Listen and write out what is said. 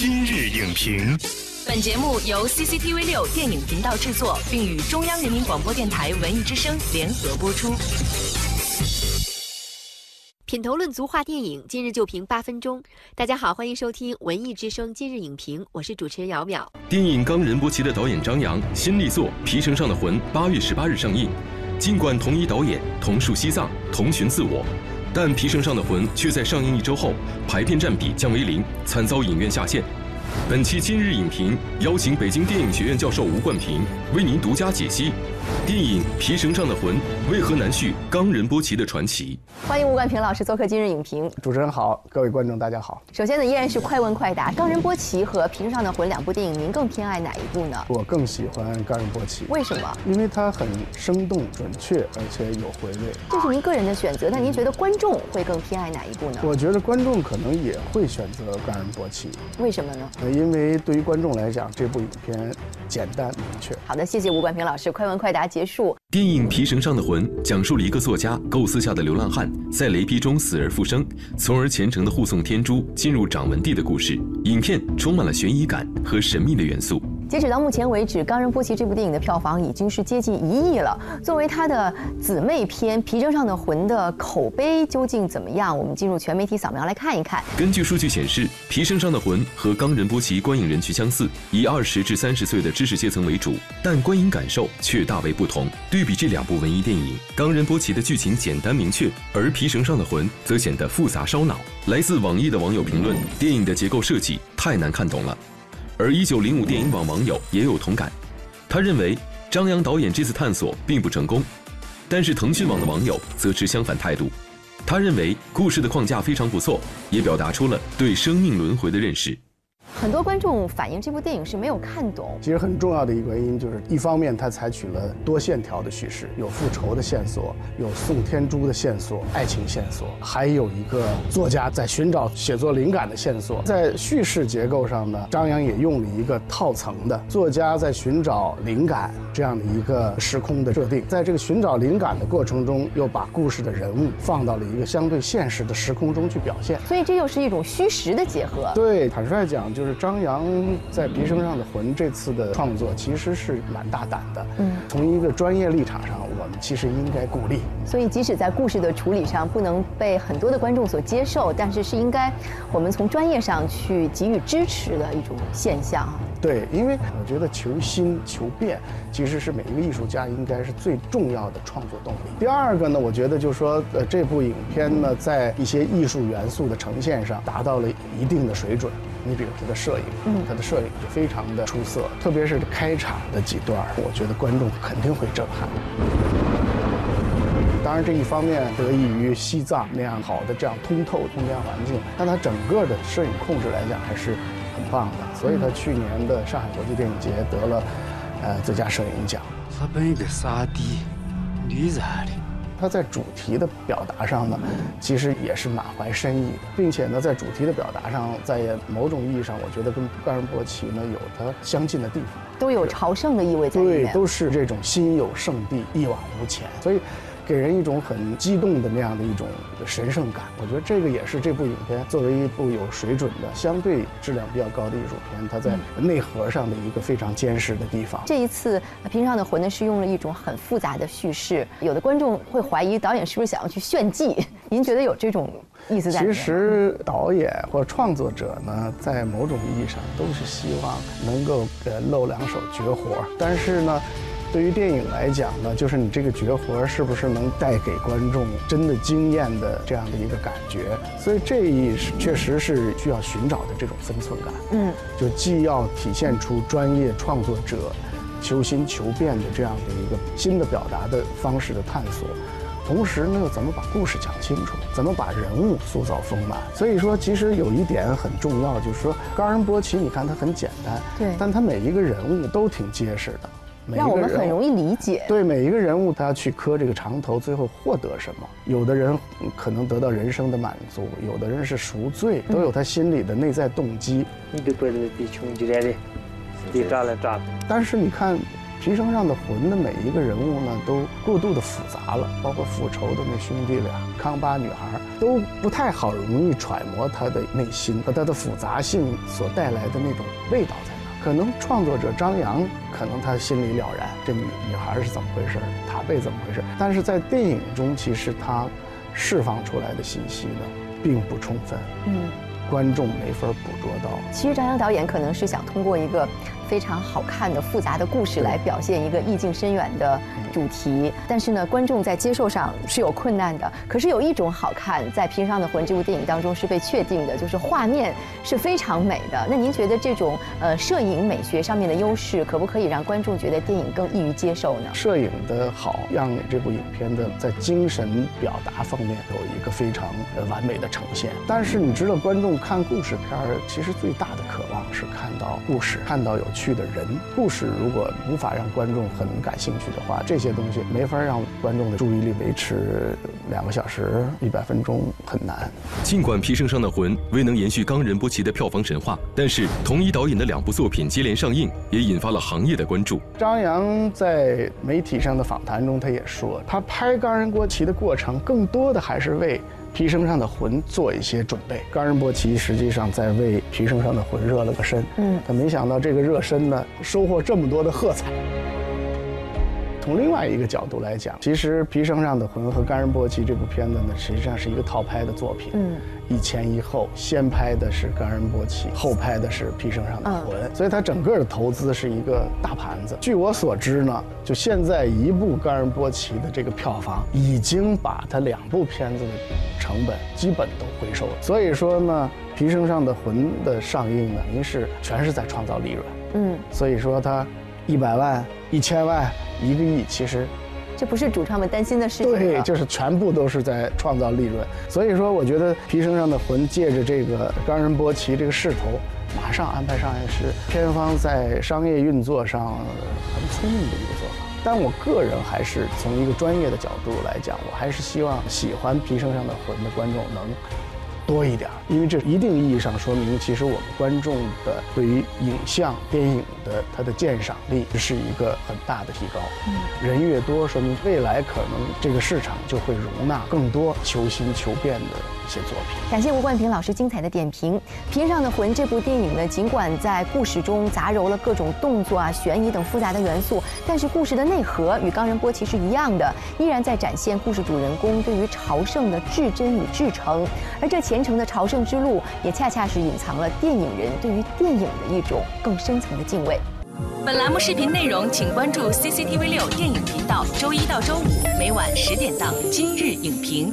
今日影评，本节目由 CCTV 六电影频道制作，并与中央人民广播电台文艺之声联合播出。品头论足话电影，今日就评八分钟。大家好，欢迎收听文艺之声今日影评，我是主持人姚淼。电影《冈仁波齐》的导演张扬新力作《皮绳上的魂》八月十八日上映。尽管同一导演、同属西藏、同寻自我，但《皮绳上的魂》却在上映一周后排片占比降为零，惨遭影院下线。本期今日影评邀请北京电影学院教授吴冠平为您独家解析电影《皮绳上的魂》为何难续冈仁波齐的传奇。欢迎吴冠平老师做客今日影评。主持人好，各位观众大家好。首先呢，依然是快问快答，《冈仁波齐》和《皮绳上的魂》两部电影，您更偏爱哪一部呢？我更喜欢《冈仁波齐》，为什么？因为它很生动、准确，而且有回味。这是您个人的选择，那您觉得观众会更偏爱哪一部呢？我觉得观众可能也会选择《冈仁波齐》，为什么呢？呃，因为对于观众来讲，这部影片简单明确。好的，谢谢吴冠平老师，快问快答结束。电影《皮绳上的魂》讲述了一个作家构思下的流浪汉在雷劈中死而复生，从而虔诚地护送天珠进入掌纹地的故事。影片充满了悬疑感和神秘的元素。截止到目前为止，《冈仁波齐》这部电影的票房已经是接近一亿了。作为它的姊妹篇《皮绳上的魂》的口碑究竟怎么样？我们进入全媒体扫描来看一看。根据数据显示，《皮绳上的魂》和《冈仁波齐》观影人群相似，以二十至三十岁的知识阶层为主，但观影感受却大为不同。对比这两部文艺电影，《冈仁波齐》的剧情简单明确，而《皮绳上的魂》则显得复杂烧脑。来自网易的网友评论：电影的结构设计太难看懂了。而一九零五电影网网友也有同感，他认为张扬导演这次探索并不成功，但是腾讯网的网友则持相反态度，他认为故事的框架非常不错，也表达出了对生命轮回的认识。很多观众反映这部电影是没有看懂。其实很重要的一个原因就是，一方面它采取了多线条的叙事，有复仇的线索，有宋天珠的线索，爱情线索，还有一个作家在寻找写作灵感的线索。在叙事结构上呢，张扬也用了一个套层的作家在寻找灵感这样的一个时空的设定，在这个寻找灵感的过程中，又把故事的人物放到了一个相对现实的时空中去表现。所以这又是一种虚实的结合。对，坦率讲，就是张扬在《笛声上的魂》这次的创作其实是蛮大胆的。嗯，从一个专业立场上，我们其实应该鼓励。所以即使在故事的处理上不能被很多的观众所接受，但是是应该我们从专业上去给予支持的一种现象。对，因为我觉得求新求变，其实是每一个艺术家应该是最重要的创作动力。第二个呢，我觉得就是说，呃，这部影片呢，在一些艺术元素的呈现上达到了一定的水准。你比如它的摄影，嗯，它的摄影就非常的出色，特别是开场的几段，我觉得观众肯定会震撼。当然，这一方面得益于西藏那样好的这样通透空间环境，但它整个的摄影控制来讲还是很棒的，所以他去年的上海国际电影节得了，呃，最佳摄影奖。他本一个傻逼，你咋的？他在主题的表达上呢，其实也是满怀深意的，并且呢，在主题的表达上，在某种意义上，我觉得跟冈仁波齐呢有它相近的地方，都有朝圣的意味在里对，面。都是这种心有圣地，一往无前，所以给人一种很激动的那样的一种神圣感。我觉得这个也是这部影片作为一部有水准的、相对质量比较高的艺术片，它在内核上的一个非常坚实的地方。这一次《平常的魂》呢，是用了一种很复杂的叙事，有的观众会怀疑导演是不是想要去炫技？您觉得有这种意思在里面其？实导演或创作者呢，在某种意义上都是希望能够呃露两手绝活，但是呢。对于电影来讲呢，就是你这个绝活是不是能带给观众真的惊艳的这样的一个感觉？所以这一是确实是需要寻找的这种分寸感。嗯，就既要体现出专业创作者求新求变的这样的一个新的表达的方式的探索，同时呢又怎么把故事讲清楚，怎么把人物塑造丰满。所以说，其实有一点很重要，就是说冈仁波齐，你看他很简单，对但他每一个人物都挺结实的，让我们很容易理解。对每一个人物，他去磕这个长头，最后获得什么？有的人嗯可能得到人生的满足，有的人是赎罪，都有他心里的内在动机。你都怪这个地穷地来的，地炸了炸了。但是你看，皮绳上的魂的每一个人物呢，都过度的复杂了，包括复仇的那兄弟俩，康巴女孩，都不太好容易揣摩他的内心和他的复杂性所带来的那种味道在哪。可能创作者张扬，可能他心里了然，这女女孩是怎么回事，塔贝怎么回事，但是在电影中，其实他释放出来的信息呢，并不充分。嗯。观众没法捕捉到。其实张扬导演可能是想通过一个非常好看的复杂的故事来表现一个意境深远的主题，但是呢，观众在接受上是有困难的。可是有一种好看，在《皮绳上的魂》这部电影当中是被确定的，就是画面是非常美的。那您觉得这种呃摄影美学上面的优势，可不可以让观众觉得电影更易于接受呢？摄影的好，让这部影片的在精神表达方面有一个非常完美的呈现。但是你知道，观众。看故事片儿，其实最大的渴望是看到故事，看到有趣的人。故事如果无法让观众很感兴趣的话，这些东西没法让观众的注意力维持两个小时、一百分钟，很难。尽管《皮绳上的魂》未能延续冈仁波齐的票房神话，但是同一导演的两部作品接连上映，也引发了行业的关注。张扬在媒体上的访谈中，他也说，他拍冈仁波齐的过程，更多的还是为。皮绳上的魂做一些准备，冈仁波齐实际上在为皮绳上的魂热了个身。嗯，他没想到这个热身呢，收获这么多的喝彩。从另外一个角度来讲，其实《皮绳上的魂》和《冈仁波齐》这部片子呢，实际上是一个套拍的作品。嗯。一前一后，先拍的是冈仁波齐，后拍的是皮绳上的魂，所以它整个的投资是一个大盘子。据我所知呢，就现在一部冈仁波齐的这个票房，已经把它两部片子的成本基本都回收了。所以说呢，皮绳上的魂的上映呢，您是全是在创造利润。嗯，所以说它一百万、一千万、一个亿，其实。这不是主创们担心的事情。对，就是全部都是在创造利润。所以说，我觉得《皮绳上的魂》借着这个冈仁波齐这个势头，马上安排上映是片方在商业运作上很聪明的一个做法。但我个人还是从一个专业的角度来讲，我还是希望喜欢《皮绳上的魂》的观众能。多一点，因为这一定意义上说明，其实我们观众的对于影像电影的它的鉴赏力是一个很大的提高。嗯，人越多，说明未来可能这个市场就会容纳更多求新求变的一些作品。感谢吴冠平老师精彩的点评。《屏上的魂》这部电影呢，尽管在故事中杂糅了各种动作啊、悬疑等复杂的元素，但是故事的内核与《冈仁波齐》是一样的，依然在展现故事主人公对于朝圣的至真与至诚，而这前。虔诚的朝圣之路，也恰恰是隐藏了电影人对于电影的一种更深层的敬畏。本栏目视频内容，请关注 CCTV 六电影频道，周一到周五每晚十点档《今日影评》。